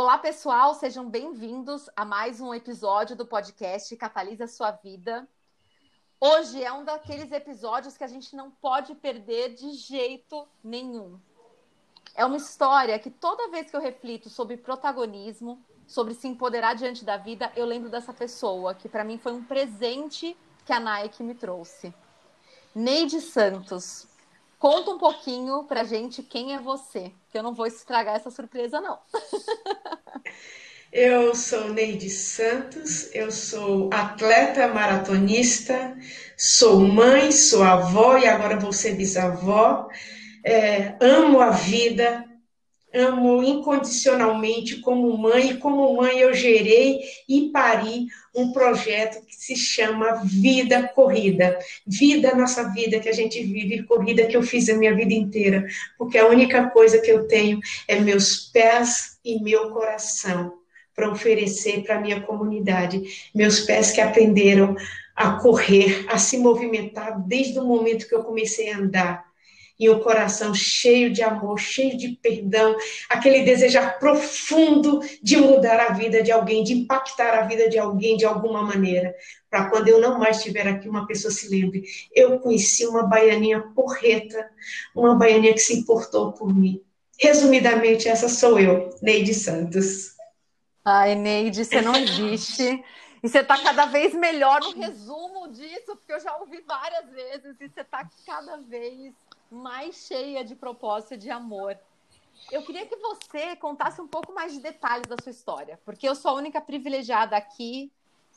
Olá, pessoal, sejam bem-vindos a mais um episódio do podcast Catalisa Sua Vida. Hoje é um daqueles episódios que a gente não pode perder de jeito nenhum. É uma história que toda vez que eu reflito sobre protagonismo, sobre se empoderar diante da vida, eu lembro dessa pessoa, que para mim foi um presente que a Nike me trouxe. Neide Santos, conta um pouquinho pra gente quem é você, que eu não vou estragar essa surpresa, não. Eu sou Neide Santos, eu sou atleta maratonista, sou mãe, sou avó e agora vou ser bisavó. É, amo a vida, amo incondicionalmente como mãe, e como mãe eu gerei e pari um projeto que se chama Vida Corrida. Vida, nossa vida que a gente vive, corrida que eu fiz a minha vida inteira, porque a única coisa que eu tenho é meus pés e meu coração para oferecer para a minha comunidade. Meus pés que aprenderam a correr, a se movimentar desde o momento que eu comecei a andar e o coração cheio de amor, cheio de perdão, aquele desejar profundo de mudar a vida de alguém, de impactar a vida de alguém de alguma maneira, para quando eu não mais estiver aqui, uma pessoa se lembre. Eu conheci uma baianinha porreta, uma baianinha que se importou por mim. Resumidamente, essa sou eu, Neide Santos. Ai, Neide, você não existe. E você está cada vez melhor no resumo disso, porque eu já ouvi várias vezes, e você está cada vez mais cheia de propósito e de amor. Eu queria que você contasse um pouco mais de detalhes da sua história, porque eu sou a única privilegiada aqui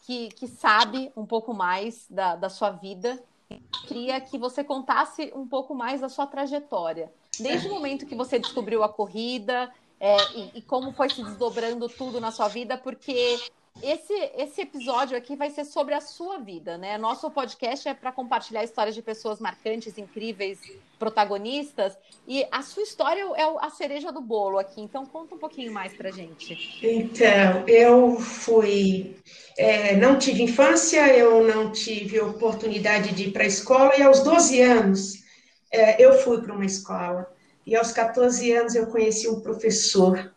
que, que sabe um pouco mais da, da sua vida. Eu queria que você contasse um pouco mais da sua trajetória, desde o momento que você descobriu a corrida é, e, e como foi se desdobrando tudo na sua vida, porque esse, esse episódio aqui vai ser sobre a sua vida, né? Nosso podcast é para compartilhar histórias de pessoas marcantes, incríveis, protagonistas. E a sua história é a cereja do bolo aqui. Então, conta um pouquinho mais para gente. Então, eu fui. É, não tive infância, eu não tive oportunidade de ir para a escola, e aos 12 anos é, eu fui para uma escola. E aos 14 anos eu conheci um professor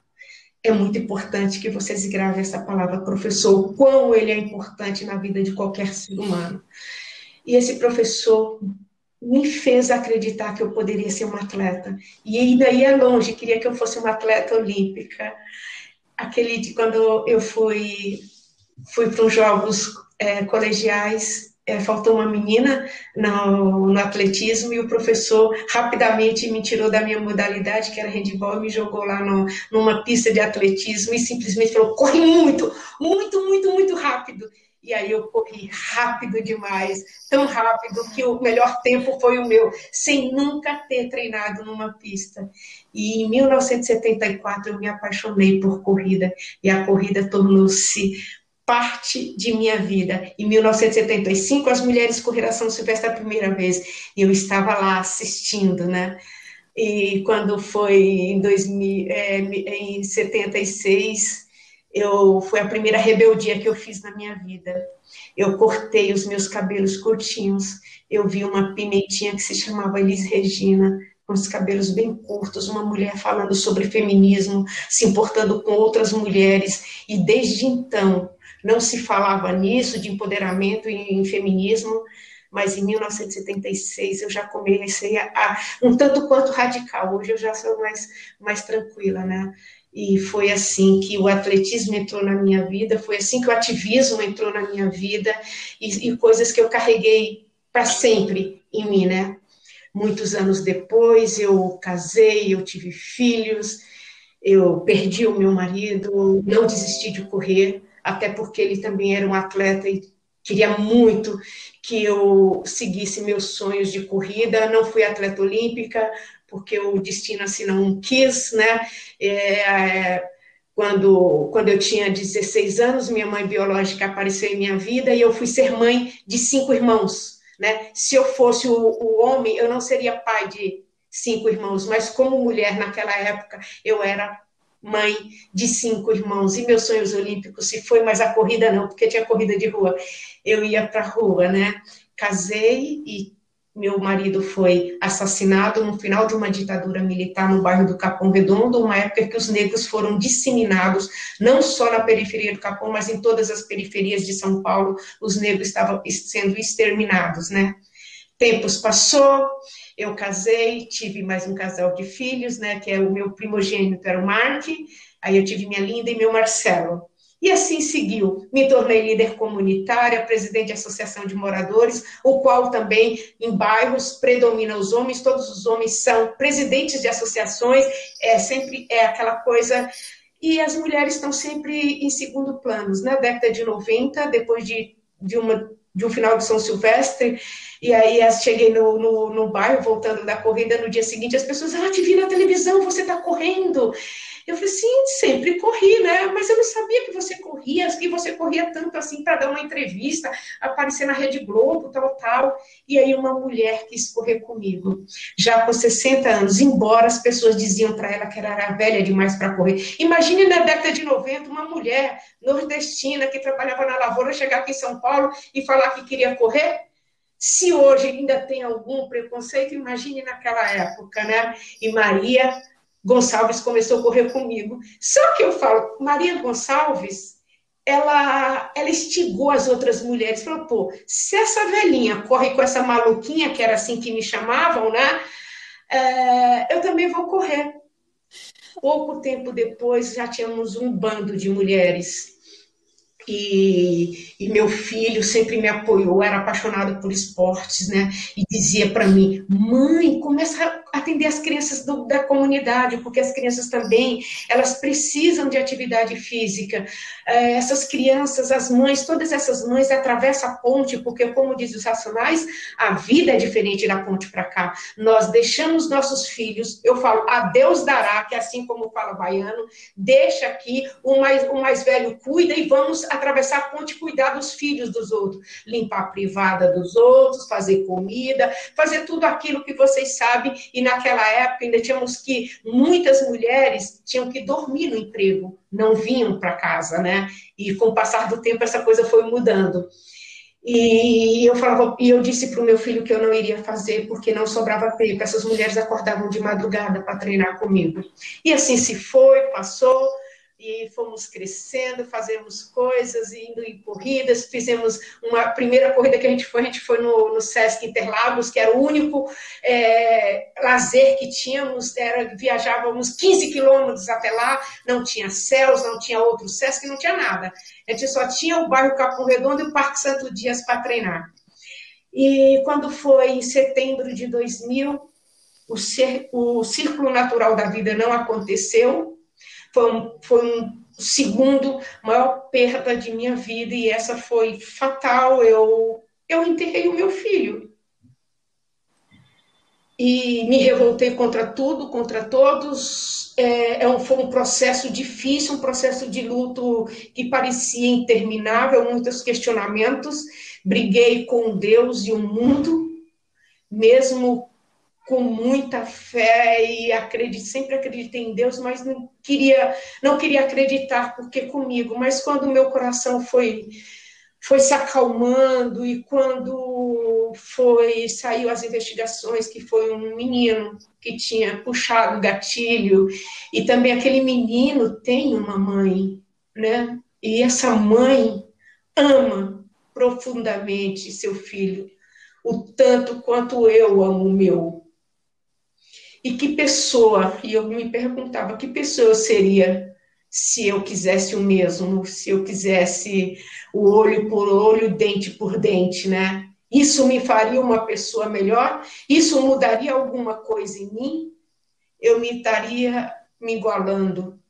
é muito importante que vocês gravem essa palavra professor, o quão ele é importante na vida de qualquer ser humano. E esse professor me fez acreditar que eu poderia ser uma atleta. E ainda ia longe, queria que eu fosse uma atleta olímpica. Aquele de quando eu fui, fui para os Jogos é, Colegiais é, faltou uma menina no, no, atletismo e o professor rapidamente me tirou da minha modalidade, que era handball, e me jogou lá no, numa pista de atletismo e simplesmente falou: corre muito, muito, muito, muito rápido. E aí eu corri rápido demais, tão rápido que o melhor tempo foi o meu, sem nunca ter treinado numa pista. E em 1974 eu me apaixonei por corrida e a corrida tornou-se parte de minha vida. Em 1975, as mulheres correram São Silvestre a primeira vez, e eu estava lá assistindo, né? E quando foi em, 2000, é, em 76, eu, foi a primeira rebeldia que eu fiz na minha vida. Eu cortei os meus cabelos curtinhos, eu vi uma pimentinha que se chamava Elis Regina, com os cabelos bem curtos, uma mulher falando sobre feminismo, se importando com outras mulheres, e desde então não se falava nisso, de empoderamento e em feminismo, mas em 1976 eu já comecei a, a, um tanto quanto radical, hoje eu já sou mais, mais tranquila, né? E foi assim que o atletismo entrou na minha vida, foi assim que o ativismo entrou na minha vida, e, e coisas que eu carreguei para sempre em mim, né? Muitos anos depois eu casei, eu tive filhos, eu perdi o meu marido, não desisti de correr, até porque ele também era um atleta e queria muito que eu seguisse meus sonhos de corrida. Não fui atleta olímpica, porque o destino assim não quis, né? É, quando, quando eu tinha 16 anos, minha mãe biológica apareceu em minha vida e eu fui ser mãe de cinco irmãos, né? Se eu fosse o, o homem, eu não seria pai de cinco irmãos, mas como mulher naquela época, eu era mãe de cinco irmãos, e meus sonhos olímpicos se foi, mas a corrida não, porque tinha corrida de rua. Eu ia para a rua, né? Casei e meu marido foi assassinado no final de uma ditadura militar no bairro do Capão Redondo, uma época que os negros foram disseminados, não só na periferia do Capão, mas em todas as periferias de São Paulo, os negros estavam sendo exterminados, né? Tempos passou, eu casei, tive mais um casal de filhos, né, que é o meu primogênito era o Mark, aí eu tive minha linda e meu Marcelo. E assim seguiu. Me tornei líder comunitária, presidente de associação de moradores, o qual também em bairros predomina os homens, todos os homens são presidentes de associações, é sempre é aquela coisa e as mulheres estão sempre em segundo plano. Na década de 90, depois de, de, uma, de um final de São Silvestre, e aí cheguei no, no, no bairro, voltando da corrida, no dia seguinte, as pessoas, ah, te vi na televisão, você está correndo. Eu falei, sim, sempre corri, né? Mas eu não sabia que você corria, que você corria tanto assim para dar uma entrevista, aparecer na Rede Globo, tal, tal. E aí uma mulher quis correr comigo, já com 60 anos, embora as pessoas diziam para ela que ela era velha demais para correr. Imagine na década de 90, uma mulher nordestina que trabalhava na lavoura chegar aqui em São Paulo e falar que queria correr. Se hoje ainda tem algum preconceito, imagine naquela época, né? E Maria Gonçalves começou a correr comigo. Só que eu falo, Maria Gonçalves, ela, ela instigou as outras mulheres, falou, pô, se essa velhinha corre com essa maluquinha, que era assim que me chamavam, né? É, eu também vou correr. Pouco tempo depois, já tínhamos um bando de mulheres e, e, meu filho sempre me apoiou, era apaixonado por esportes, né? E dizia para mim: mãe, começa atender as crianças do, da comunidade, porque as crianças também elas precisam de atividade física. É, essas crianças, as mães, todas essas mães atravessam a ponte, porque, como diz os racionais, a vida é diferente da ponte para cá. Nós deixamos nossos filhos, eu falo, a Deus dará, que é assim como fala baiano, deixa aqui, o mais, o mais velho cuida e vamos atravessar a ponte cuidar dos filhos dos outros, limpar a privada dos outros, fazer comida, fazer tudo aquilo que vocês sabem. E naquela época ainda tínhamos que, muitas mulheres tinham que dormir no emprego, não vinham para casa, né? E com o passar do tempo essa coisa foi mudando. E eu falava, e eu disse para o meu filho que eu não iria fazer porque não sobrava tempo. Essas mulheres acordavam de madrugada para treinar comigo. E assim se foi, passou e fomos crescendo, fazemos coisas, indo em corridas, fizemos uma primeira corrida que a gente foi, a gente foi no, no Sesc Interlagos, que era o único é, lazer que tínhamos, era, viajávamos 15 quilômetros até lá, não tinha céus, não tinha outro Sesc, não tinha nada. A gente só tinha o bairro Capão Redondo e o Parque Santo Dias para treinar. E quando foi em setembro de 2000, o, Círculo Natural da Vida não aconteceu, foi um, foi um segundo maior perda de minha vida e essa foi fatal. Eu, eu enterrei o meu filho. E me revoltei contra tudo, contra todos. É, é um, foi um processo difícil, um processo de luto que parecia interminável, muitos questionamentos. Briguei com Deus e o mundo, mesmo com muita fé e acredito, sempre acreditei em Deus, mas não queria, não queria acreditar porque comigo. Mas quando meu coração foi foi se acalmando e quando foi saiu as investigações que foi um menino que tinha puxado o gatilho e também aquele menino tem uma mãe, né? E essa mãe ama profundamente seu filho, o tanto quanto eu amo o meu. E que pessoa, e eu me perguntava, que pessoa eu seria se eu quisesse o mesmo, se eu quisesse o olho por olho, dente por dente, né? Isso me faria uma pessoa melhor? Isso mudaria alguma coisa em mim? Eu me estaria me igualando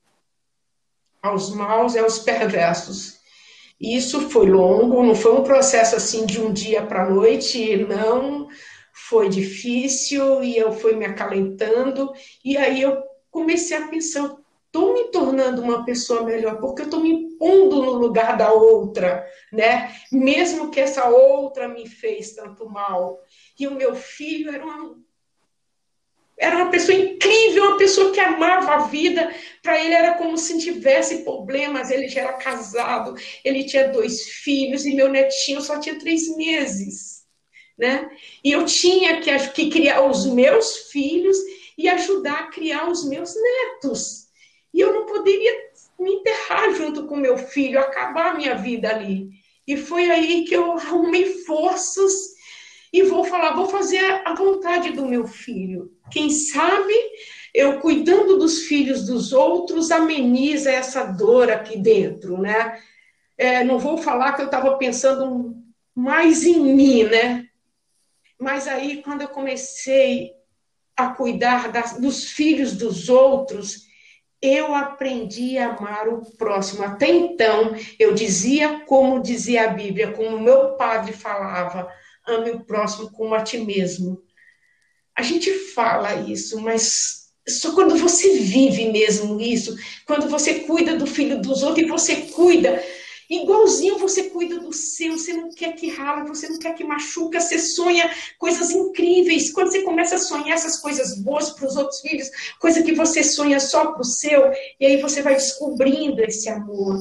aos maus e aos perversos. Isso foi longo, não foi um processo assim de um dia para a noite, não foi difícil e eu fui me acalentando e aí eu comecei a pensar, estou me tornando uma pessoa melhor porque eu estou me pondo no lugar da outra, né? Mesmo que essa outra me fez tanto mal. E o meu filho era uma era uma pessoa incrível, uma pessoa que amava a vida. Para ele era como se tivesse problemas. Ele já era casado, ele tinha dois filhos e meu netinho só tinha três meses. Né? E eu tinha que, que criar os meus filhos e ajudar a criar os meus netos. E eu não poderia me enterrar junto com meu filho, acabar a minha vida ali. E foi aí que eu arrumei forças e vou falar, vou fazer a vontade do meu filho. Quem sabe eu cuidando dos filhos dos outros ameniza essa dor aqui dentro, né? É, não vou falar que eu estava pensando mais em mim, né? Mas aí, quando eu comecei a cuidar das, dos filhos dos outros, eu aprendi a amar o próximo. Até então, eu dizia como dizia a Bíblia, como meu padre falava: ame o próximo como a ti mesmo. A gente fala isso, mas só quando você vive mesmo isso, quando você cuida do filho dos outros e você cuida Igualzinho você cuida do seu, você não quer que rala, você não quer que machuca, você sonha coisas incríveis. Quando você começa a sonhar essas coisas boas para os outros filhos, coisa que você sonha só para o seu, e aí você vai descobrindo esse amor.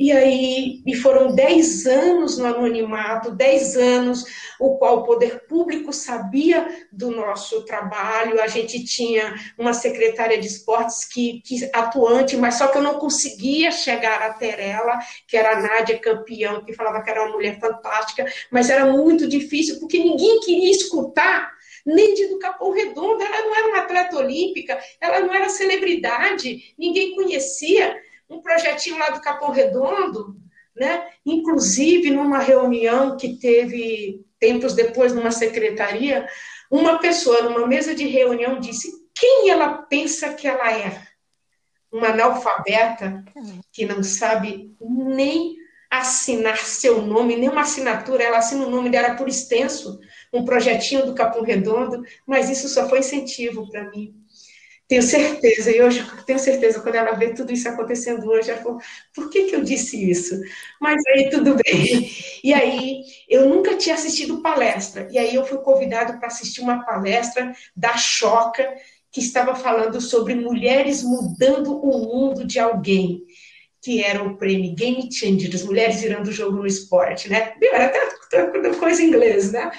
E aí, e foram dez anos no anonimato, dez anos, o qual o poder público sabia do nosso trabalho. A gente tinha uma secretária de esportes que, que atuante, mas só que eu não conseguia chegar até ela, que era a Nádia Campeão, que falava que era uma mulher fantástica, mas era muito difícil, porque ninguém queria escutar nem de do Capão Redondo, ela não era uma atleta olímpica, ela não era celebridade, ninguém conhecia um projetinho lá do Capão Redondo, né? inclusive numa reunião que teve tempos depois numa secretaria, uma pessoa numa mesa de reunião disse quem ela pensa que ela é? Uma analfabeta que não sabe nem assinar seu nome, nem uma assinatura, ela assina o nome dela por extenso, um projetinho do Capão Redondo, mas isso só foi incentivo para mim. Tenho certeza, e hoje tenho certeza, quando ela vê tudo isso acontecendo hoje, ela falou, por que, que eu disse isso? Mas aí tudo bem. E aí, eu nunca tinha assistido palestra, e aí eu fui convidado para assistir uma palestra da Choca, que estava falando sobre mulheres mudando o mundo de alguém, que era o prêmio Game Changers, mulheres virando o jogo no esporte, né? Era até coisa em inglês, né?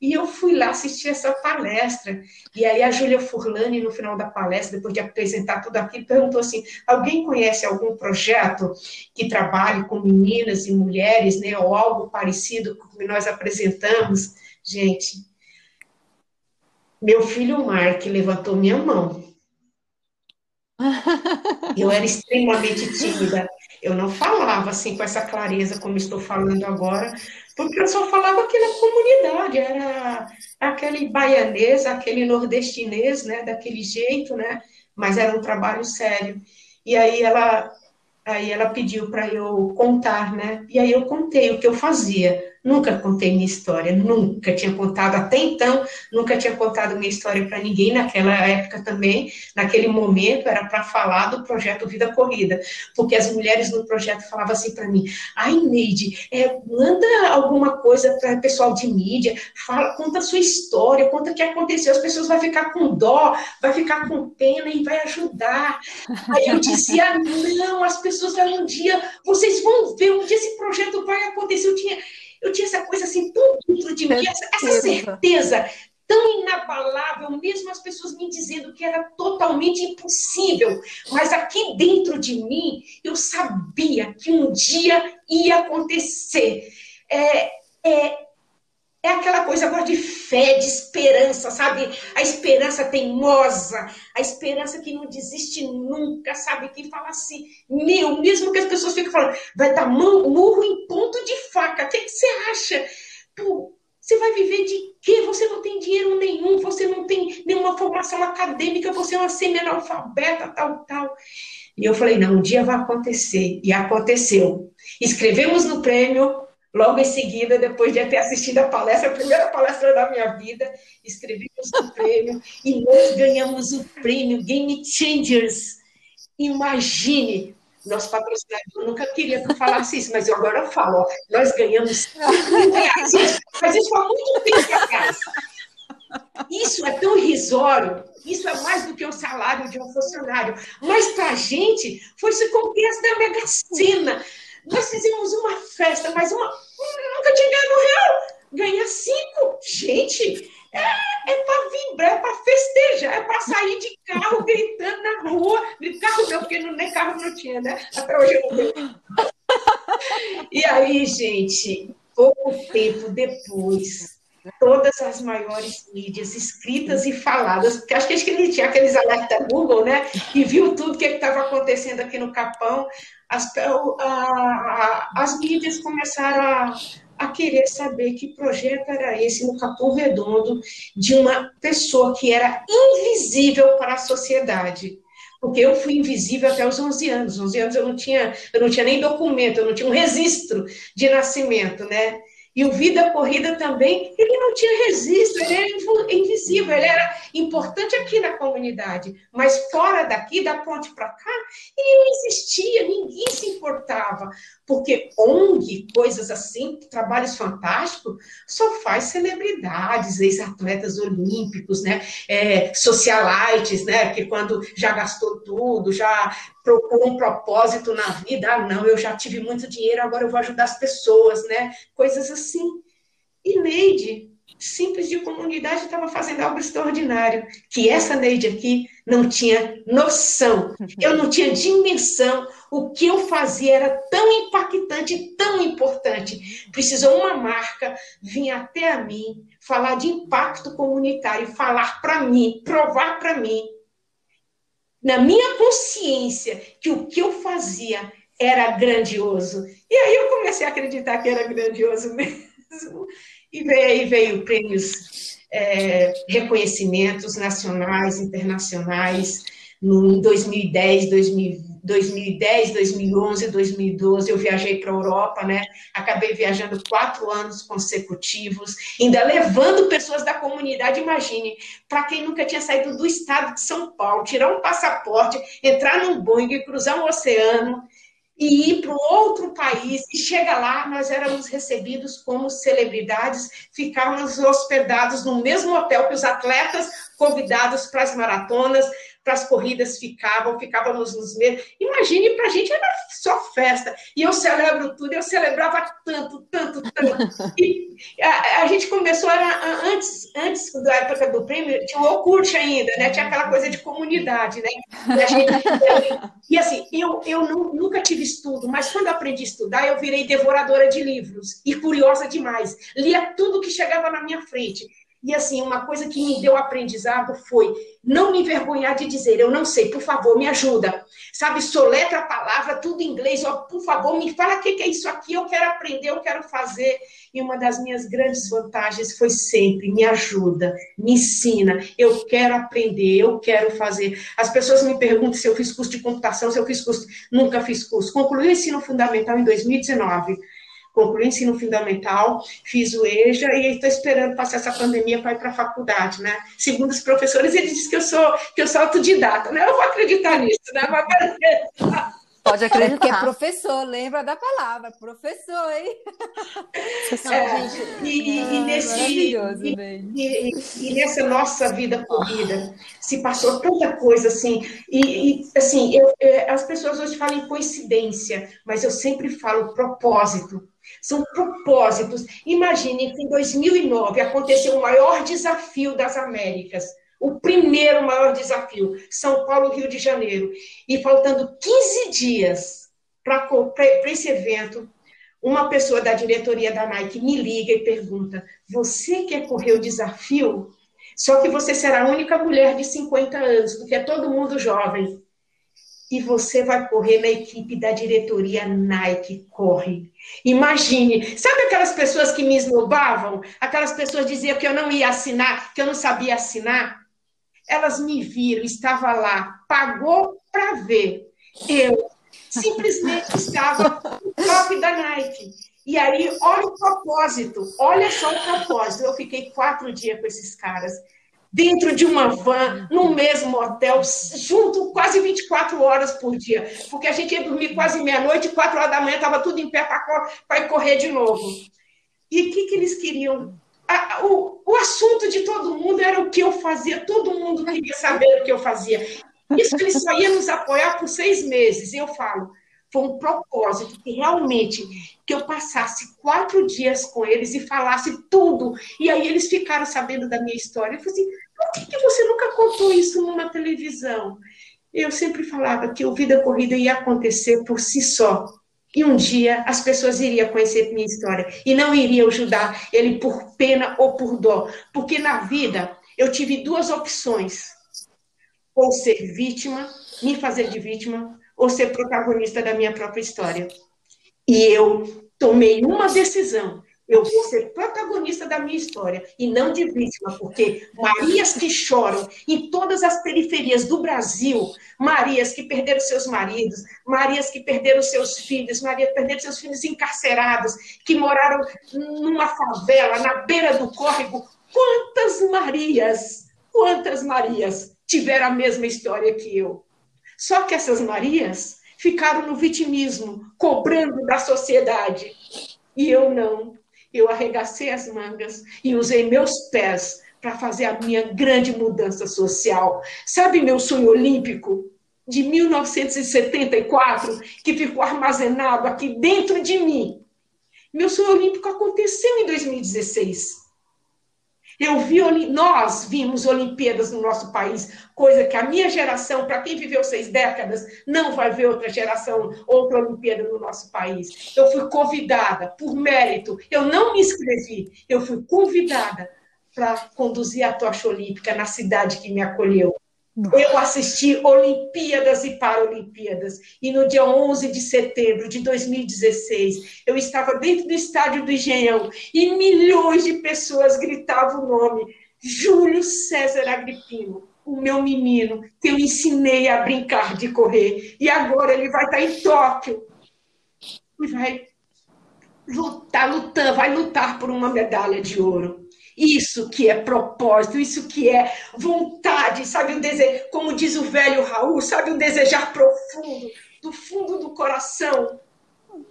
E eu fui lá assistir essa palestra. E aí a Júlia Furlani, no final da palestra, depois de apresentar tudo aquilo, perguntou assim: alguém conhece algum projeto que trabalhe com meninas e mulheres, né? Ou algo parecido com o que nós apresentamos? Gente, meu filho Mark levantou minha mão. Eu era extremamente tímida. Eu não falava assim com essa clareza como estou falando agora, porque eu só falava aquela comunidade, era aquele baianês, aquele nordestinês, né, daquele jeito, né, mas era um trabalho sério. E aí ela, aí ela pediu para eu contar, né, e aí eu contei o que eu fazia. Nunca contei minha história, nunca tinha contado até então, nunca tinha contado minha história para ninguém naquela época também, naquele momento era para falar do projeto Vida Corrida, porque as mulheres no projeto falavam assim para mim: "Ai, Neide, é, manda alguma coisa para o pessoal de mídia, fala, conta a sua história, conta o que aconteceu, as pessoas vão ficar com dó, vai ficar com pena e vai ajudar". Aí eu dizia: "Não, as pessoas vão um dia, vocês vão ver, um dia esse projeto vai acontecer". Eu tinha eu tinha essa coisa assim tão dentro de mim, essa, essa certeza tão inabalável, mesmo as pessoas me dizendo que era totalmente impossível, mas aqui dentro de mim eu sabia que um dia ia acontecer. É, é, é aquela coisa agora de fé, de esperança, sabe? A esperança teimosa, a esperança que não desiste nunca, sabe? Que fala assim, meu, mesmo que as pessoas fiquem falando, vai dar murro em ponto de faca, o que, que você acha? Pô, você vai viver de quê? Você não tem dinheiro nenhum, você não tem nenhuma formação acadêmica, você é uma semi-analfabeta, tal, tal. E eu falei, não, um dia vai acontecer. E aconteceu. Escrevemos no prêmio, Logo em seguida, depois de ter assistido a palestra, a primeira palestra da minha vida, escrevemos o prêmio e nós ganhamos o prêmio Game Changers. Imagine, nosso patrocinador nunca queria que eu falasse isso, mas eu agora falo, ó, nós ganhamos mas isso há muito tempo atrás. Isso é tão irrisório, isso é mais do que o salário de um funcionário. Mas para a gente, foi se conquista da Mega Sena. Nós fizemos uma festa, mas uma, nunca tinha ganho um real. ganha cinco. Gente, é, é para vibrar, é para festejar, é para sair de carro gritando na rua. De carro não, porque nem carro não tinha, né? Até hoje eu não tenho. E aí, gente, pouco tempo depois, todas as maiores mídias escritas e faladas, porque acho que a gente tinha aqueles alertas Google, né? E viu tudo o que estava acontecendo aqui no Capão. As, a, as mídias começaram a, a querer saber que projeto era esse no Capão Redondo de uma pessoa que era invisível para a sociedade porque eu fui invisível até os 11 anos. 11 anos eu não tinha, eu não tinha nem documento, eu não tinha um registro de nascimento, né? E o Vida Corrida também, ele não tinha registro, ele era invisível, ele era importante aqui na comunidade, mas fora daqui, da ponte para cá, ele não existia, ninguém se importava, porque ONG, coisas assim, trabalhos fantásticos, só faz celebridades, ex-atletas olímpicos, né, é, socialites, né, que quando já gastou tudo, já procura um propósito na vida. Ah, não, eu já tive muito dinheiro, agora eu vou ajudar as pessoas, né? Coisas assim. E Neide, simples de comunidade, estava fazendo algo extraordinário, que essa Neide aqui não tinha noção, eu não tinha dimensão. O que eu fazia era tão impactante, tão importante. Precisou uma marca vir até a mim, falar de impacto comunitário, falar para mim, provar para mim na minha consciência que o que eu fazia era grandioso. E aí eu comecei a acreditar que era grandioso mesmo. E veio, veio prêmios, é, reconhecimentos nacionais, internacionais, no 2010, 2010, 2011, 2012, eu viajei para a Europa, né? Acabei viajando quatro anos consecutivos, ainda levando pessoas da comunidade. Imagine, para quem nunca tinha saído do estado de São Paulo, tirar um passaporte, entrar num Boeing, cruzar um oceano e ir para outro país. E chega lá, nós éramos recebidos como celebridades, ficávamos hospedados no mesmo hotel que os atletas convidados para as maratonas para as corridas ficavam, ficávamos nos meses. Imagine, para a gente era só festa. E eu celebro tudo, eu celebrava tanto, tanto, tanto. E a, a gente começou, era antes, antes da época do prêmio, tinha o Orkut ainda, né? Tinha aquela coisa de comunidade, né? E, gente, e assim, eu, eu não, nunca tive estudo, mas quando aprendi a estudar, eu virei devoradora de livros e curiosa demais. Lia tudo que chegava na minha frente. E assim, uma coisa que me deu aprendizado foi não me envergonhar de dizer, eu não sei, por favor, me ajuda. Sabe, soletra a palavra, tudo em inglês, ó, por favor, me fala o que é isso aqui, eu quero aprender, eu quero fazer. E uma das minhas grandes vantagens foi sempre, me ajuda, me ensina, eu quero aprender, eu quero fazer. As pessoas me perguntam se eu fiz curso de computação, se eu fiz curso, nunca fiz curso. Concluí o ensino fundamental em 2019 concluí o ensino fundamental, fiz o EJA e estou esperando passar essa pandemia para ir para a faculdade, né? Segundo os professores, eles dizem que eu sou que eu sou autodidata, né? Eu vou acreditar nisso, né? Mas... Pode acreditar. que é professor, lembra da palavra, professor, hein? É, e, e, ah, nesse, e, e, nessa nossa vida corrida, se passou tanta coisa assim, e, assim, eu, é, as pessoas hoje falam em coincidência, mas eu sempre falo propósito. São propósitos. Imagine que em 2009 aconteceu o maior desafio das Américas, o primeiro maior desafio, São Paulo, Rio de Janeiro. E faltando 15 dias para esse evento, uma pessoa da diretoria da Nike me liga e pergunta: Você quer correr o desafio? Só que você será a única mulher de 50 anos, porque é todo mundo jovem. E você vai correr na equipe da diretoria Nike Corre. Imagine, sabe aquelas pessoas que me esnobavam? Aquelas pessoas diziam que eu não ia assinar, que eu não sabia assinar? Elas me viram, estava lá, pagou para ver. Eu simplesmente estava no top da Nike. E aí, olha o propósito, olha só o propósito. Eu fiquei quatro dias com esses caras, dentro de uma van, no mesmo hotel, junto quase 24 horas por dia. Porque a gente ia dormir quase meia-noite, quatro horas da manhã, estava tudo em pé para correr de novo. E o que, que eles queriam? a, o, o assunto de todo mundo era o que eu fazia, todo mundo queria saber o que eu fazia. Isso eles só iam nos apoiar por seis meses. E eu falo, foi um propósito que realmente que eu passasse quatro dias com eles e falasse tudo. E aí eles ficaram sabendo da minha história. Eu falei assim, por que, que você nunca contou isso numa televisão? Eu sempre falava que o Vida Corrida ia acontecer por si só. E um dia as pessoas iriam conhecer minha história e não iriam ajudar ele por pena ou por dó. Porque na vida eu tive duas opções: ou ser vítima, me fazer de vítima, ou ser protagonista da minha própria história. E eu tomei uma decisão. Eu vou ser protagonista da minha história e não de vítima, porque Marias que choram em todas as periferias do Brasil, Marias que perderam seus maridos, Marias que perderam seus filhos, Marias que perderam seus filhos encarcerados, que moraram numa favela, na beira do córrego. Quantas Marias, quantas Marias tiveram a mesma história que eu? Só que essas Marias ficaram no vitimismo, cobrando da sociedade. E eu não. Eu arregacei as mangas e usei meus pés para fazer a minha grande mudança social. Sabe meu sonho olímpico? De 1974, que ficou armazenado aqui dentro de mim. Meu sonho olímpico aconteceu em 2016. Eu vi, nós vimos Olimpíadas no nosso país, coisa que a minha geração, para quem viveu seis décadas, não vai ver outra geração, outra Olimpíada no nosso país. Eu fui convidada, por mérito, eu não me inscrevi, eu fui convidada para conduzir a tocha olímpica na cidade que me acolheu. Eu assisti Olimpíadas e Paralimpíadas. E no dia 11 de setembro de 2016, eu estava dentro do estádio do Engenhão e milhões de pessoas gritavam o nome Júlio César Agripino, o meu menino, que eu ensinei a brincar de correr. E agora ele vai estar em Tóquio e vai lutar, lutando, vai lutar por uma medalha de ouro. Isso que é propósito, isso que é vontade, sabe? O desejo, como diz o velho Raul, sabe? O desejar profundo, do fundo do coração.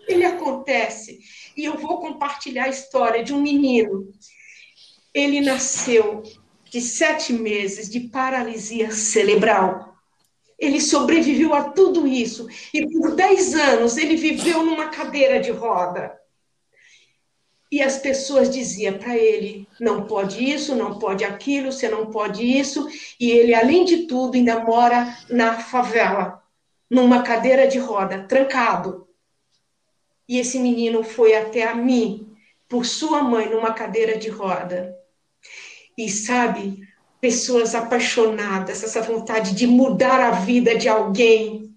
Ele acontece. E eu vou compartilhar a história de um menino. Ele nasceu de sete meses de paralisia cerebral. Ele sobreviveu a tudo isso. E por dez anos ele viveu numa cadeira de roda. E as pessoas diziam para ele: não pode isso, não pode aquilo, você não pode isso. E ele, além de tudo, ainda mora na favela, numa cadeira de roda, trancado. E esse menino foi até a mim, por sua mãe, numa cadeira de roda. E sabe, pessoas apaixonadas, essa vontade de mudar a vida de alguém,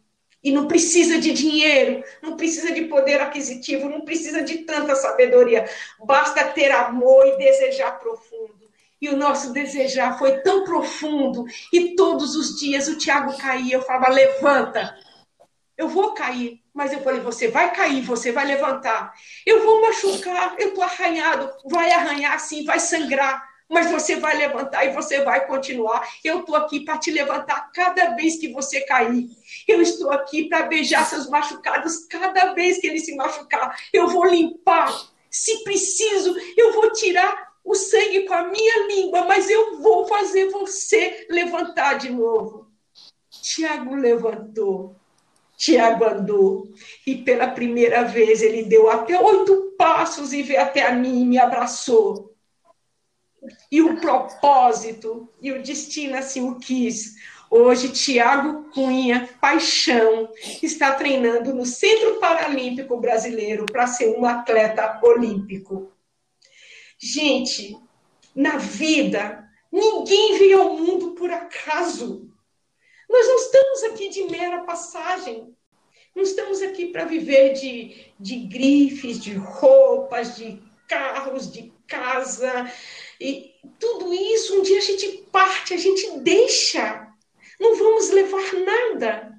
e não precisa de dinheiro, não precisa de poder aquisitivo, não precisa de tanta sabedoria. Basta ter amor e desejar profundo. E o nosso desejar foi tão profundo. E todos os dias o Tiago caía, eu falava: levanta. Eu vou cair. Mas eu falei: você vai cair, você vai levantar. Eu vou machucar, eu estou arranhado. Vai arranhar sim, vai sangrar mas você vai levantar e você vai continuar. Eu estou aqui para te levantar cada vez que você cair. Eu estou aqui para beijar seus machucados cada vez que ele se machucar. Eu vou limpar. Se preciso, eu vou tirar o sangue com a minha língua, mas eu vou fazer você levantar de novo. Tiago levantou. Tiago andou e pela primeira vez ele deu até oito passos e veio até a mim e me abraçou e o propósito e o destino assim o quis. Hoje, Tiago Cunha Paixão está treinando no Centro Paralímpico Brasileiro para ser um atleta olímpico. Gente, na vida, ninguém veio ao mundo por acaso. Nós não estamos aqui de mera passagem. Não estamos aqui para viver de, de grifes, de roupas, de carros, de casa, e tudo isso, um dia a gente parte, a gente deixa. Não vamos levar nada.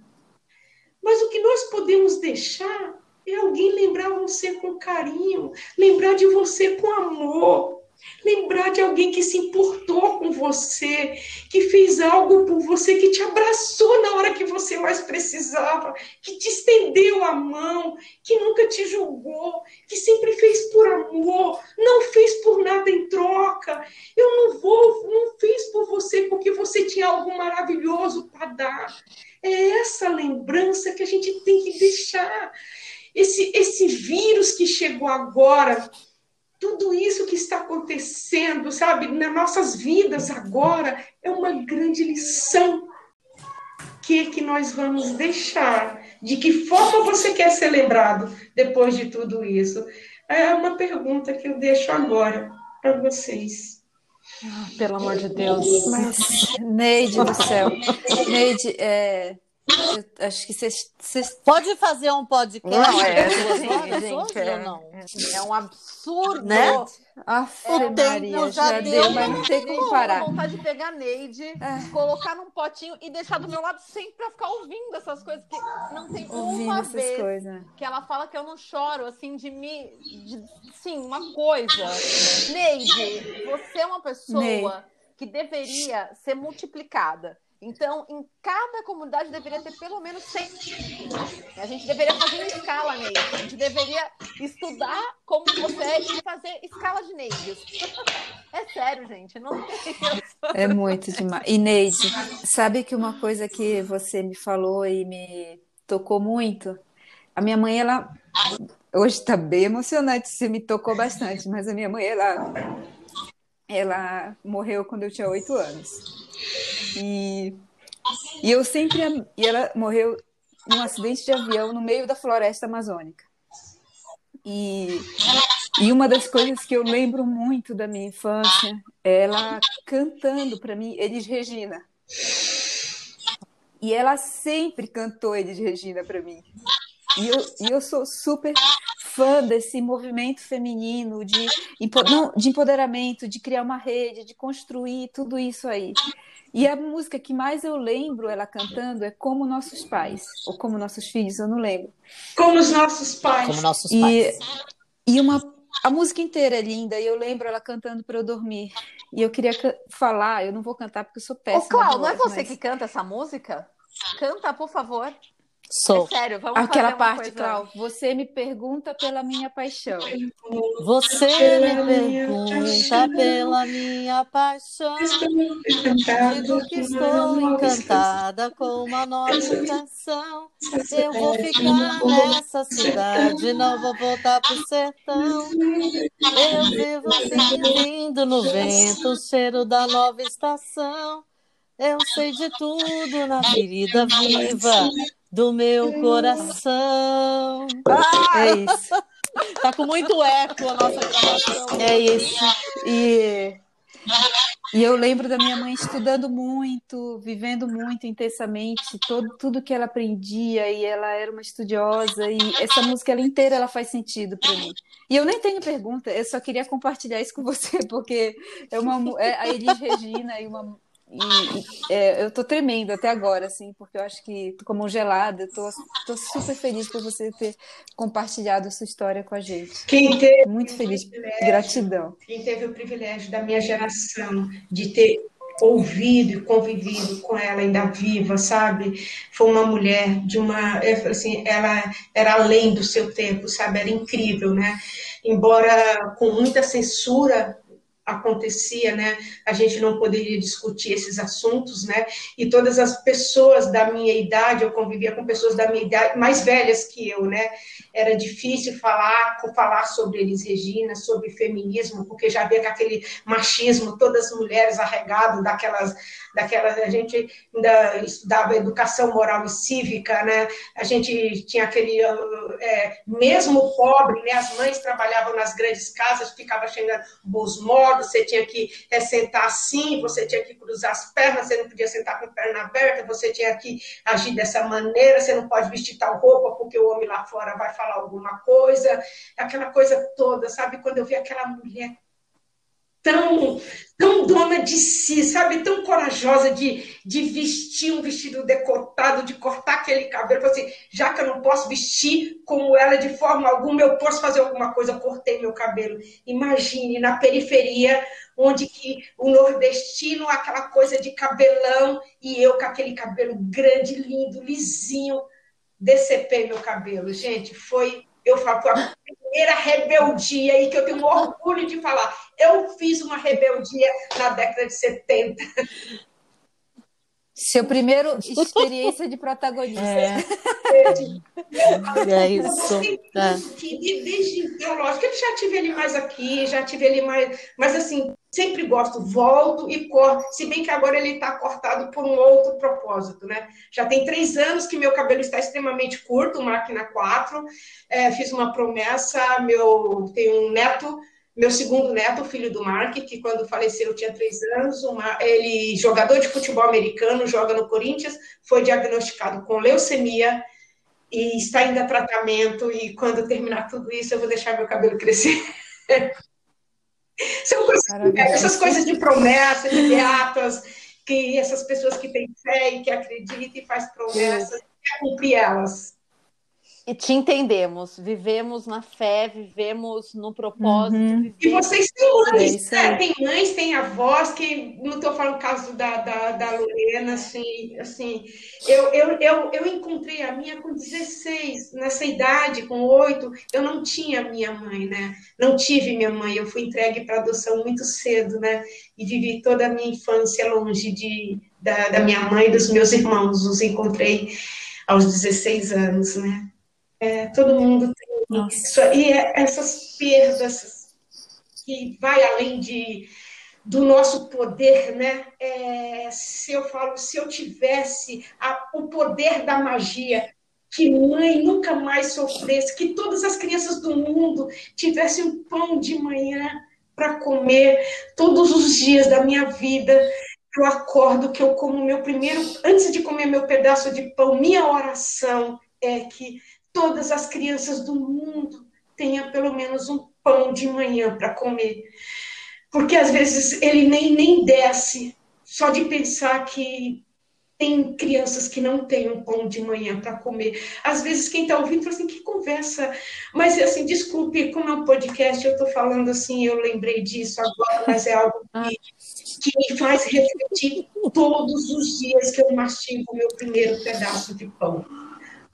Mas o que nós podemos deixar é alguém lembrar você com carinho, lembrar de você com amor, Lembrar de alguém que se importou com você, que fez algo por você, que te abraçou na hora que você mais precisava, que te estendeu a mão, que nunca te julgou, que sempre fez por amor, não fez por nada em troca. Eu não vou, não fiz por você porque você tinha algo maravilhoso para dar. É essa lembrança que a gente tem que deixar. Esse, esse vírus que chegou agora, tudo isso que está acontecendo, sabe, nas nossas vidas agora, é uma grande lição. O que, é que nós vamos deixar? De que forma você quer ser lembrado depois de tudo isso? É uma pergunta que eu deixo agora para vocês. Ah, pelo amor de Deus. Mas, Neide do céu. Neide, é, eu acho que vocês. Pode fazer um podcast não, é, duas sim, horas gente, é, ou não? É um absurdo. Né? Aff, O tempo Maria, já já deu, deu, mas não tem como Tenho parar. vontade de pegar a Neide, colocar num potinho e deixar do meu lado sempre pra ficar ouvindo essas coisas, que não tem Ouvindo uma vez coisas. que ela fala que eu não choro, assim, de me. De, sim, uma coisa. Neide, você é uma pessoa Ney. que deveria ser multiplicada. Então, em cada comunidade deveria ter pelo menos 100. A gente deveria fazer em escala, Neide. A gente deveria estudar como você é e fazer escala de Neides. É sério, gente. Não tem. É muito demais. E Neide, sabe que uma coisa que você me falou e me tocou muito? A minha mãe, ela. Hoje está bem emocionante, você me tocou bastante, mas a minha mãe, ela. Ela morreu quando eu tinha oito anos. E, e eu sempre. E ela morreu num acidente de avião no meio da floresta amazônica. E, e uma das coisas que eu lembro muito da minha infância é ela cantando para mim Elis Regina. E ela sempre cantou Elis Regina para mim. E eu, e eu sou super fã desse movimento feminino de, de empoderamento, de criar uma rede, de construir tudo isso aí. E a música que mais eu lembro ela cantando é Como Nossos Pais, ou Como Nossos Filhos, eu não lembro. Como os nossos pais. Como nossos E, pais. e uma, a música inteira é linda, e eu lembro ela cantando para eu dormir. E eu queria falar, eu não vou cantar porque eu sou Ô, péssima. Clau, de não é você mas- que canta essa música? Canta, por favor. Sou. É sério, vamos Aquela fazer parte, coisa... Clau, você me pergunta pela minha paixão. Você me pergunta pela minha paixão. Estou encantada Digo que com estou uma nova encantada com uma nova canção. estação. Eu vou ficar nessa cidade, não vou voltar pro sertão. Eu vivo sentindo no vento o cheiro da nova estação. Eu sei de tudo na ferida viva do meu coração. É isso. Tá com muito eco a nossa gravação. É isso. E, e eu lembro da minha mãe estudando muito, vivendo muito intensamente, todo, tudo que ela aprendia, e ela era uma estudiosa, e essa música ela inteira ela faz sentido para mim. E eu nem tenho pergunta, eu só queria compartilhar isso com você, porque é uma é a Elis Regina e uma. E, é, eu tô tremendo até agora, assim, porque eu acho que tô congelada, eu tô, tô super feliz por você ter compartilhado a sua história com a gente. Quem teve, Muito feliz. Gratidão. quem teve o privilégio da minha geração de ter ouvido e convivido com ela ainda viva, sabe? Foi uma mulher de uma, assim, ela era além do seu tempo, sabe? Era incrível, né? Embora com muita censura acontecia, né? A gente não poderia discutir esses assuntos, né? E todas as pessoas da minha idade, eu convivia com pessoas da minha idade, mais velhas que eu, né? Era difícil falar, falar sobre Elis Regina, sobre feminismo, porque já havia aquele machismo, todas as mulheres arregadas daquelas, daquelas, a gente ainda estudava educação moral e cívica, né? A gente tinha aquele, é, mesmo pobre, né? As mães trabalhavam nas grandes casas, ficava chegando bons modos, você tinha que é, sentar assim, você tinha que cruzar as pernas, você não podia sentar com a perna aberta, você tinha que agir dessa maneira, você não pode vestir tal roupa porque o homem lá fora vai falar alguma coisa, aquela coisa toda, sabe? Quando eu vi aquela mulher tão, tão dona de si, sabe? Tão corajosa de, de vestir um vestido decotado, de cortar aquele cabelo. Assim, já que eu não posso vestir como ela de forma alguma, eu posso fazer alguma coisa, eu cortei meu cabelo. Imagine, na periferia, onde que o nordestino, aquela coisa de cabelão, e eu com aquele cabelo grande, lindo, lisinho, decepei meu cabelo. Gente, foi, eu falo, a primeira rebeldia aí que eu tenho orgulho de falar. Eu fiz uma rebeldia na década de 70. Seu primeiro experiência de protagonista. É, é isso. É. Desde, eu, lógico que eu já tive ele mais aqui, já tive ele mais, mas assim, sempre gosto, volto e corto, se bem que agora ele está cortado por um outro propósito, né? Já tem três anos que meu cabelo está extremamente curto, máquina 4, é, fiz uma promessa, meu, tenho um neto, meu segundo neto, filho do Mark, que quando faleceu tinha três anos, uma, ele, jogador de futebol americano, joga no Corinthians, foi diagnosticado com leucemia e está ainda tratamento, e quando terminar tudo isso, eu vou deixar meu cabelo crescer. São coisas, essas coisas de promessa, de beatas, que essas pessoas que têm fé e que acreditam e faz promessas, quer cumprir elas. E te entendemos, vivemos na fé, vivemos no propósito. Uhum. Vivemos... E vocês têm mães, né? tem mães, tem avós, que não estou falando o caso da, da, da Lorena, assim, assim eu, eu, eu, eu encontrei a minha com 16, nessa idade, com 8, eu não tinha minha mãe, né? Não tive minha mãe, eu fui entregue para adoção muito cedo, né? E vivi toda a minha infância longe de, da, da minha mãe e dos meus irmãos, os encontrei aos 16 anos, né? É, todo mundo tem isso. E é, essas perdas que vai além de, do nosso poder, né? É, se eu falo, se eu tivesse a, o poder da magia, que mãe nunca mais sofresse, que todas as crianças do mundo tivessem um pão de manhã para comer todos os dias da minha vida. Eu acordo que eu como meu primeiro, antes de comer meu pedaço de pão, minha oração é que todas as crianças do mundo tenham pelo menos um pão de manhã para comer. Porque às vezes ele nem, nem desce, só de pensar que tem crianças que não têm um pão de manhã para comer. Às vezes quem está ouvindo fala assim, que conversa. Mas assim, desculpe, como é um podcast, eu estou falando assim, eu lembrei disso agora, mas é algo que, que me faz refletir todos os dias que eu mastigo o meu primeiro pedaço de pão.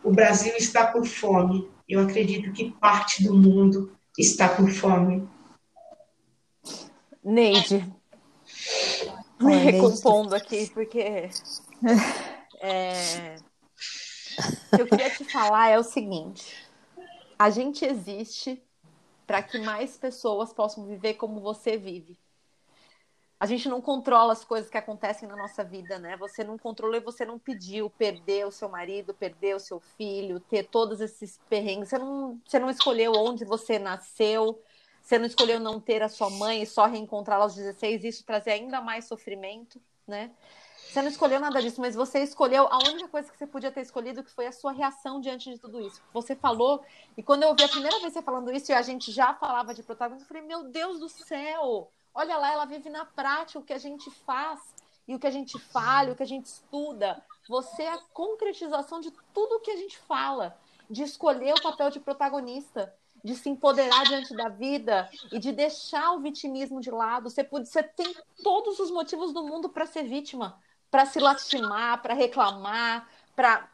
O Brasil está com fome. Eu acredito que parte do mundo está com fome. Neide, me recompondo aqui, porque é, o que eu queria te falar é o seguinte: a gente existe para que mais pessoas possam viver como você vive a gente não controla as coisas que acontecem na nossa vida, né? Você não controlou e você não pediu perder o seu marido, perder o seu filho, ter todos esses perrengues. Você não, você não escolheu onde você nasceu, você não escolheu não ter a sua mãe e só reencontrá-la aos 16, isso trazer ainda mais sofrimento, né? Você não escolheu nada disso, mas você escolheu a única coisa que você podia ter escolhido, que foi a sua reação diante de tudo isso. Você falou, e quando eu ouvi a primeira vez você falando isso e a gente já falava de protagonismo, eu falei, meu Deus do céu! Olha lá, ela vive na prática o que a gente faz e o que a gente fala, o que a gente estuda. Você é a concretização de tudo o que a gente fala, de escolher o papel de protagonista, de se empoderar diante da vida e de deixar o vitimismo de lado. Você, pode, você tem todos os motivos do mundo para ser vítima, para se lastimar, para reclamar, para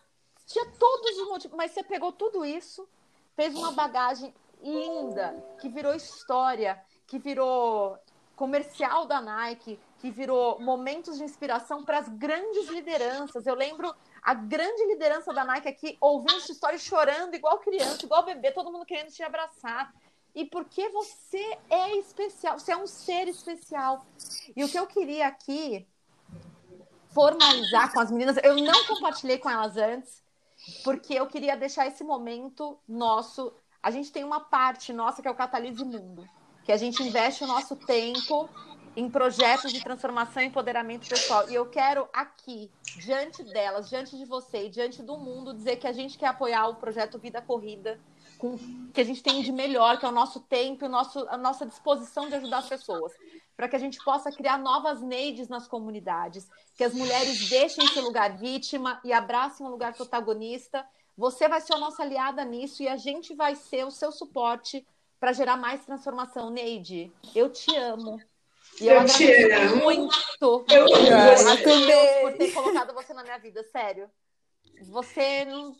tinha todos os motivos, mas você pegou tudo isso, fez uma bagagem linda que virou história, que virou comercial da Nike, que virou momentos de inspiração para as grandes lideranças. Eu lembro a grande liderança da Nike aqui ouvindo essa história chorando, igual criança, igual bebê, todo mundo querendo te abraçar. E porque você é especial, você é um ser especial. E o que eu queria aqui formalizar com as meninas, eu não compartilhei com elas antes, porque eu queria deixar esse momento nosso. A gente tem uma parte nossa que é o Catalise Mundo que a gente investe o nosso tempo em projetos de transformação e empoderamento pessoal. E eu quero aqui, diante delas, diante de você e diante do mundo, dizer que a gente quer apoiar o projeto Vida Corrida, com que a gente tem de melhor, que é o nosso tempo, o nosso, a nossa disposição de ajudar as pessoas, para que a gente possa criar novas neides nas comunidades, que as mulheres deixem esse lugar vítima e abracem o lugar protagonista. Você vai ser a nossa aliada nisso e a gente vai ser o seu suporte para gerar mais transformação. Neide, eu te amo. E eu, eu te amo. muito eu Deus por ter colocado você na minha vida, sério. Você não,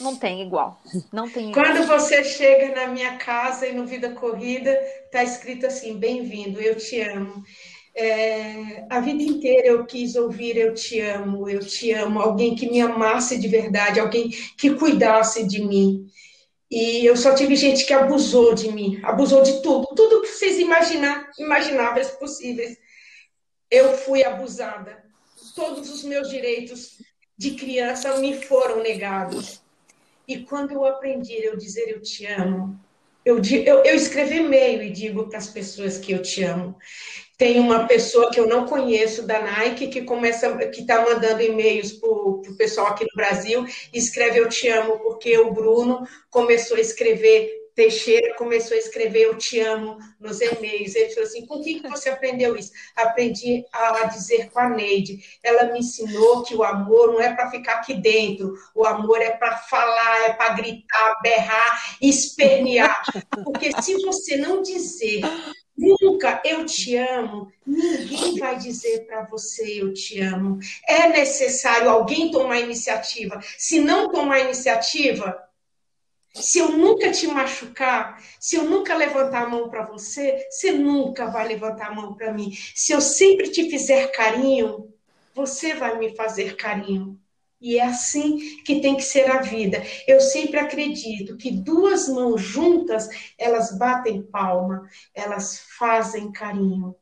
não tem igual. Não tem igual. Quando você chega na minha casa e no Vida Corrida, tá escrito assim: bem-vindo, eu te amo. É, a vida inteira eu quis ouvir eu te amo, eu te amo, alguém que me amasse de verdade, alguém que cuidasse de mim. E eu só tive gente que abusou de mim, abusou de tudo, tudo que vocês imaginar, imagináveis possíveis. Eu fui abusada. Todos os meus direitos de criança me foram negados. E quando eu aprendi eu dizer eu te amo, eu, eu, eu e-mail e digo para as pessoas que eu te amo. Tem uma pessoa que eu não conheço da Nike que começa, que está mandando e-mails para o pessoal aqui no Brasil, e escreve Eu Te Amo, porque o Bruno começou a escrever, Teixeira começou a escrever Eu Te Amo nos e-mails. Ele falou assim: com que, que você aprendeu isso? Aprendi a dizer com a Neide. Ela me ensinou que o amor não é para ficar aqui dentro, o amor é para falar, é para gritar, berrar, espernear. Porque se você não dizer Nunca eu te amo, ninguém vai dizer para você eu te amo. É necessário alguém tomar iniciativa. Se não tomar iniciativa, se eu nunca te machucar, se eu nunca levantar a mão para você, você nunca vai levantar a mão para mim. Se eu sempre te fizer carinho, você vai me fazer carinho. E é assim que tem que ser a vida. Eu sempre acredito que duas mãos juntas, elas batem palma, elas fazem carinho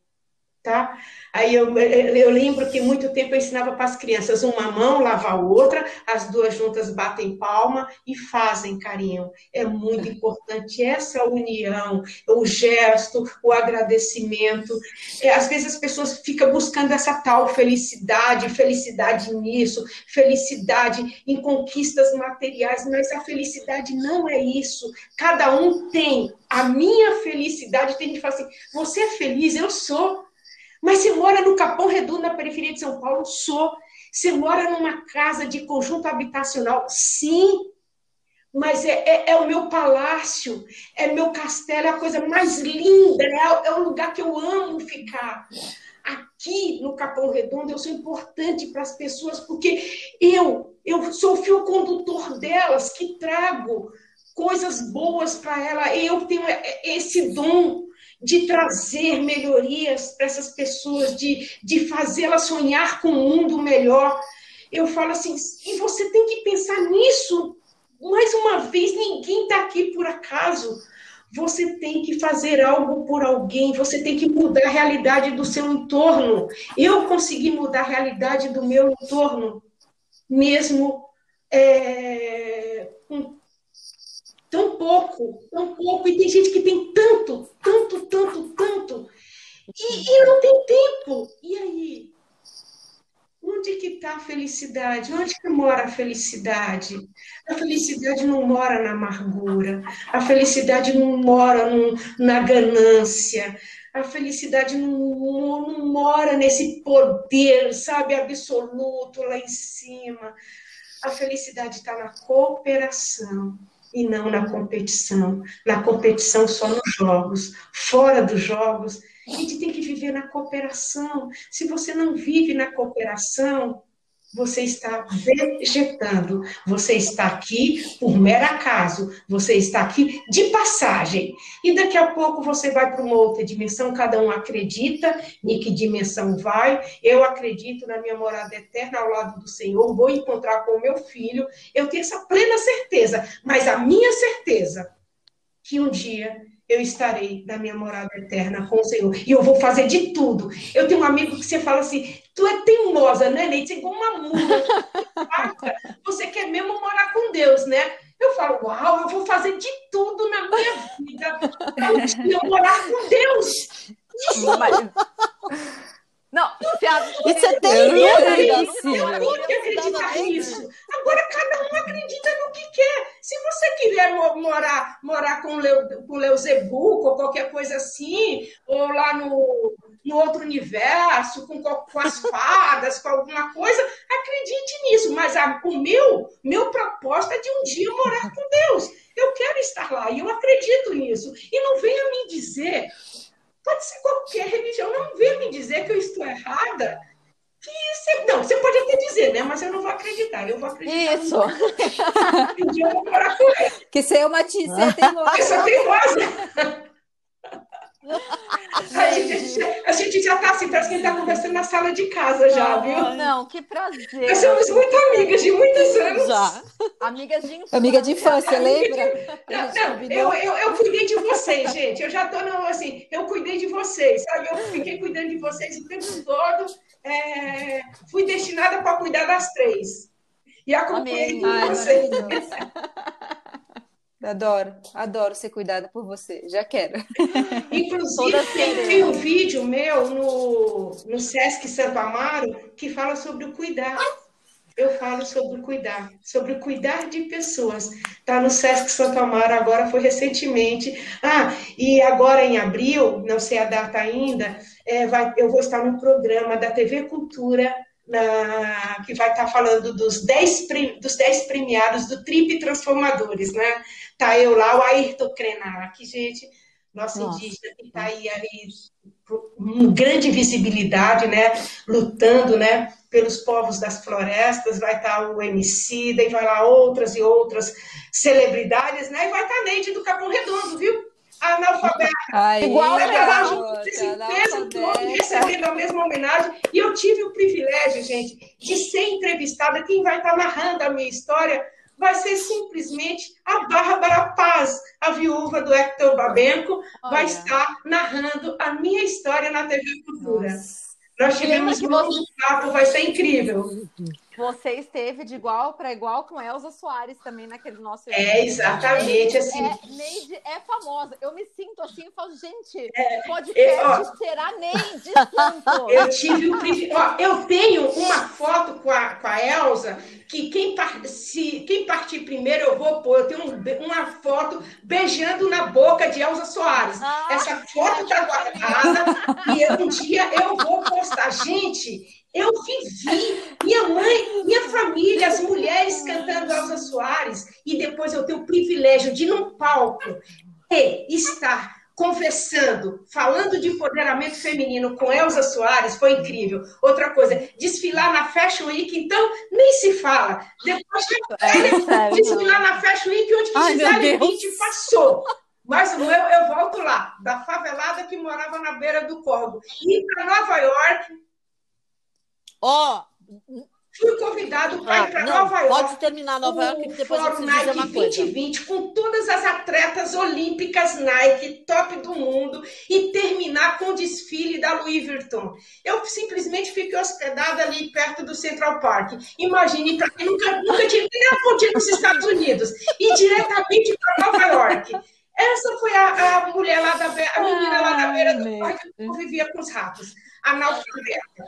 tá? Aí eu, eu lembro que muito tempo eu ensinava para as crianças uma mão lava a outra, as duas juntas batem palma e fazem carinho. É muito importante essa união, o gesto, o agradecimento. É, às vezes as pessoas ficam buscando essa tal felicidade, felicidade nisso, felicidade em conquistas materiais, mas a felicidade não é isso. Cada um tem. A minha felicidade tem que falar assim: você é feliz? Eu sou. Mas você mora no Capão Redondo, na periferia de São Paulo? Sou. Você mora numa casa de conjunto habitacional? Sim. Mas é, é, é o meu palácio, é meu castelo, é a coisa mais linda, é, é o lugar que eu amo ficar aqui no Capão Redondo eu sou importante para as pessoas porque eu eu sou o fio condutor delas que trago coisas boas para ela. Eu tenho esse dom de trazer melhorias para essas pessoas, de, de fazê-las sonhar com um mundo melhor. Eu falo assim, e você tem que pensar nisso. Mais uma vez, ninguém está aqui por acaso. Você tem que fazer algo por alguém, você tem que mudar a realidade do seu entorno. Eu consegui mudar a realidade do meu entorno, mesmo é, tão pouco, tão pouco, e tem gente que tem tanto, tanto, tanto, tanto, e, e não tem tempo. E aí? Onde que está a felicidade? Onde que mora a felicidade? A felicidade não mora na amargura, a felicidade não mora na ganância, a felicidade não, não, mora nesse poder, sabe, absoluto lá em cima. A felicidade está na cooperação e não na competição. Na competição só nos jogos. Fora dos jogos, a gente tem que viver na cooperação. Se você não vive na cooperação, você está vegetando, você está aqui por mero acaso, você está aqui de passagem. E daqui a pouco você vai para uma outra dimensão, cada um acredita em que dimensão vai. Eu acredito na minha morada eterna ao lado do Senhor, vou encontrar com o meu filho, eu tenho essa plena certeza, mas a minha certeza que um dia eu estarei na minha morada eterna com o Senhor. E eu vou fazer de tudo. Eu tenho um amigo que você fala assim: tu é teimosa, né, Neide? Você é igual uma mula. Você quer mesmo morar com Deus, né? Eu falo, uau, eu vou fazer de tudo na minha vida para eu morar com Deus. Não, se a... Isso é terrível, Tem que acreditar nisso. Agora, cada um acredita no que quer. Se você quiser morar, morar com o Leuzebuco ou qualquer coisa assim, ou lá no, no outro universo, com, com as fadas, com alguma coisa, acredite nisso. Mas a, o meu, meu propósito é de um dia morar com Deus. Eu quero estar lá e eu acredito nisso. E não venha me dizer Pode ser qualquer religião. Não venha me dizer que eu estou errada. Que você, não, você pode até dizer, né? Mas eu não vou acreditar. Eu vou acreditar. Isso. que você é uma tia, você é teimosa. Eu sou teimosa. A gente, a gente já está assim, parece que a gente está conversando na sala de casa já, viu? Não, que prazer. Nós somos muito amigas de muitos anos. Já. Amigas de infância. Amiga de infância, lembra? Não, não, eu, eu, eu cuidei de vocês, gente. Eu já tô no, assim, eu cuidei de vocês, sabe? Eu fiquei cuidando de vocês o tempo todo. É, fui destinada para cuidar das três. E acompanhei Amém. Ai, vocês. maravilhoso. Adoro, adoro ser cuidada por você. Já quero. Inclusive, tem, tem um vídeo meu no, no Sesc Santo Amaro que fala sobre o cuidar. Eu falo sobre o cuidar, sobre o cuidar de pessoas. Está no Sesc Santo Amaro, agora foi recentemente. Ah, e agora em abril, não sei a data ainda, é, vai- eu vou estar no programa da TV Cultura, na- que vai estar falando dos 10, pre- dos 10 premiados do Trip Transformadores, né? Tá eu lá, o Ayrton Krenak, gente, nosso Nossa. indígena que está aí, aí com grande visibilidade, né? Lutando, né? Pelos povos das florestas, vai estar o MC, daí vai lá outras e outras celebridades, né? E vai estar a Neide do Capão Redondo, viu? Analfabeta Ai, Igual vai legal, levar junto peso todo, recebendo a mesma homenagem. E eu tive o privilégio, gente, de ser entrevistada. Quem vai estar narrando a minha história vai ser simplesmente a Bárbara Paz, a viúva do Hector Babenco, vai Olha. estar narrando a minha história na TV Cultura. Nossa. Nós tivemos um novo papo, vai ser incrível. Você esteve de igual para igual com Elza Soares também naquele nosso É, exatamente, assim. É, Neide é famosa. Eu me sinto assim e falo, gente, eu- podcast será Neide Santos. Eu tive o privilégio. Ó, eu tenho uma foto com a, com a Elza, que quem, par- se, quem partir primeiro eu vou pôr. Eu tenho um uma foto beijando na boca de Elza Soares. Ah, Essa foto está guardada e um dia eu vou postar. Gente, eu vivi, minha mãe, minha família, as mulheres cantando Elza Soares, e depois eu tenho o privilégio de, num palco, e estar conversando, falando de empoderamento feminino com Elza Soares, foi incrível. Outra coisa, desfilar na Fashion Week, então nem se fala. Depois É, sério, desfilar na Fashion Week, onde que Gisele. Bündchen passou. Mas eu, eu volto lá, da favelada que morava na beira do Corvo. E para Nova York, Ó, fui convidado para ah, ir para não, Nova York. pode terminar Nova York, que depois Fórum Nike uma coisa. 2020 com todas as atletas olímpicas Nike, top do mundo, e terminar com o desfile da Louis Vuitton. Eu simplesmente fiquei hospedada ali perto do Central Park. Imagine, para quem nunca, nunca tinha nem acudido nos Estados Unidos, e diretamente para Nova York. Essa foi a, a mulher lá da a menina lá da beira do parque que convivia com os ratos. Analfabeta.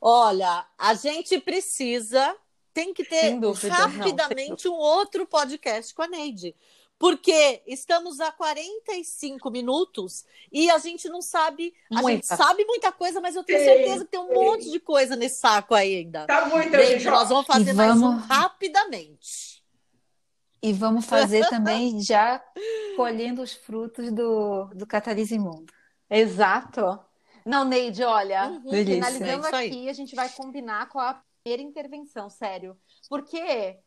Olha, a gente precisa, tem que ter dúvida, não, rapidamente um outro podcast com a Neide. Porque estamos a 45 minutos e a gente não sabe. A gente Muita. sabe muita coisa, mas eu tenho certeza que tem um monte de coisa nesse saco ainda. Tá muito, Gente, nós vamos fazer E mais um vamos- rapidamente. E vamos fazer também já colhendo os frutos do, do Catalise Mundo. Exato. Não, Neide, olha, Uhum. Delícia. finalizando É aqui, a gente vai combinar com a primeira intervenção, sério. Porque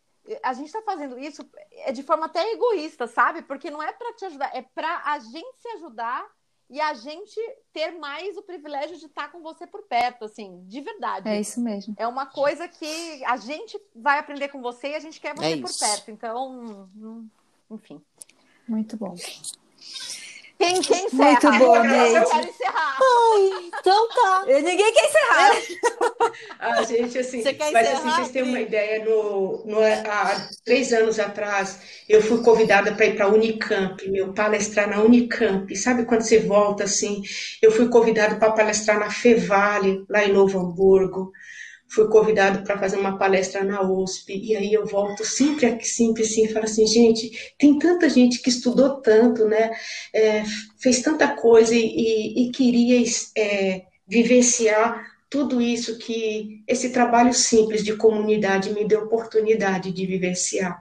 a gente está fazendo isso é de forma até egoísta, sabe? Porque não é para te ajudar, é para a gente se ajudar e a gente ter mais o privilégio de estar com você por perto, assim, de verdade. É isso mesmo. É uma coisa que a gente vai aprender com você e a gente quer você É por perto. Então, hum, enfim. Muito bom. Quem, quem encerra? Muito bom, Eu quero encerrar. Então tá. Ninguém quer encerrar. Ah, gente, assim, Você quer mas assim, encerrar, vocês têm uma ideia, no, no- há três anos atrás, eu fui convidada para ir para a Unicamp, meu, palestrar na Unicamp. Sabe quando você volta assim? Eu fui convidada para palestrar na Fevale, lá em Novo Hamburgo. Fui convidado para fazer uma palestra na USP, e aí eu volto sempre aqui, sempre assim, falo assim, gente, tem tanta gente que estudou tanto, né? É, fez tanta coisa e, e- queria é, vivenciar tudo isso que esse trabalho simples de comunidade me deu oportunidade de vivenciar.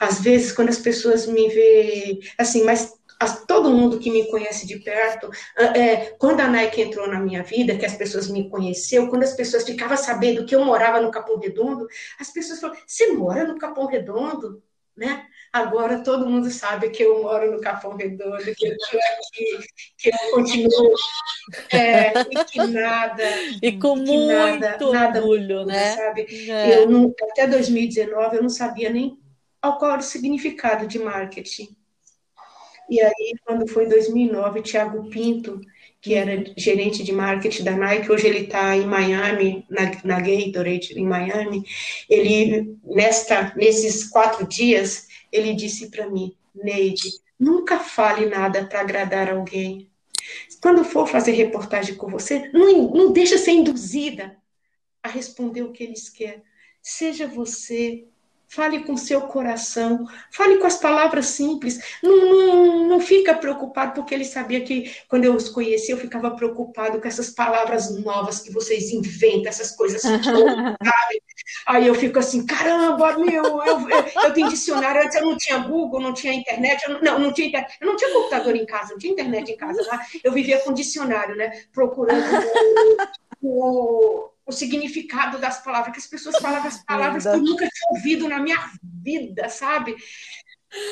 Às vezes, quando as pessoas me veem, assim, mas as- todo mundo que me conhece de perto, ah, é, quando a Nike entrou na minha vida, que as pessoas me conheceu, quando as pessoas ficavam sabendo que eu morava no Capão Redondo, as pessoas falavam, você mora no Capão Redondo? né? Agora todo mundo sabe que eu moro no Capão Redondo, que eu estou aqui, que eu continuo é, e que nada. E com muito nada, nada orgulho, né? Sabe? É. Eu não, até 2019 eu não sabia nem qual era o significado de marketing. E aí, quando foi em 2009, Tiago Pinto, que era gerente de marketing da Nike, hoje ele está em Miami, na, na Gatorade, em Miami, ele, nesta, nesses quatro dias, ele disse para mim, Neide, nunca fale nada para agradar alguém. Quando for fazer reportagem com você, não, não deixa ser induzida a responder o que eles querem. Seja você, Fale com seu coração, fale com as palavras simples. Não, não, não fica preocupado, porque ele sabia que quando eu os conheci, eu ficava preocupado com essas palavras novas que vocês inventam, essas coisas todas? Aí eu fico assim, caramba, meu, eu, eu, eu, tenho dicionário, antes eu não tinha Google, não tinha internet, eu não, não tinha internet, eu não tinha computador em casa, não tinha internet em casa, né? eu vivia com dicionário, né? Procurando o, o o significado das palavras, que as pessoas falavam as palavras que eu nunca tinha ouvido na minha vida, sabe?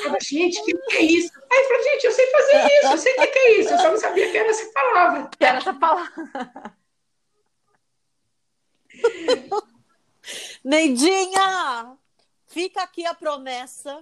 Falava, gente, o que, que, é isso? Aí eu falei, gente, eu sei fazer isso, eu sei o que, que, é isso, eu só não sabia que era essa palavra. Que era essa palavra. Neidinha, fica aqui a promessa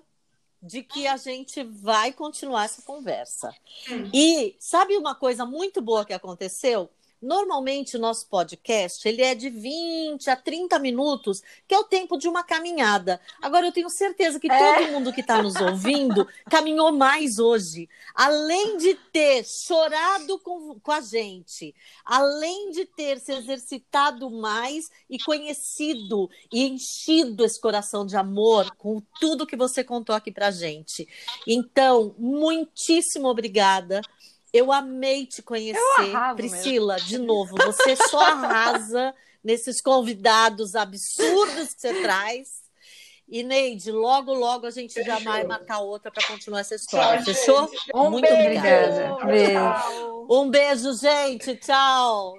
de que a gente vai continuar essa conversa. Hum. E sabe uma coisa muito boa que aconteceu? Normalmente o nosso podcast ele é de 20 a 30 minutos, que é o tempo de uma caminhada. Agora eu tenho certeza que é. todo mundo que está nos ouvindo caminhou mais hoje. Além de ter chorado com, com a gente, além de ter se exercitado mais e conhecido e enchido esse coração de amor com tudo que você contou aqui pra gente. Então, muitíssimo obrigada eu amei te conhecer. Priscila, mesmo. de novo, você só arrasa nesses convidados absurdos que você traz. E Neide, logo, logo a gente já vai marcar outra para continuar essa história. Tchau, Fechou? Um Muito beijo. obrigada. Beijo. Um beijo, gente. Tchau.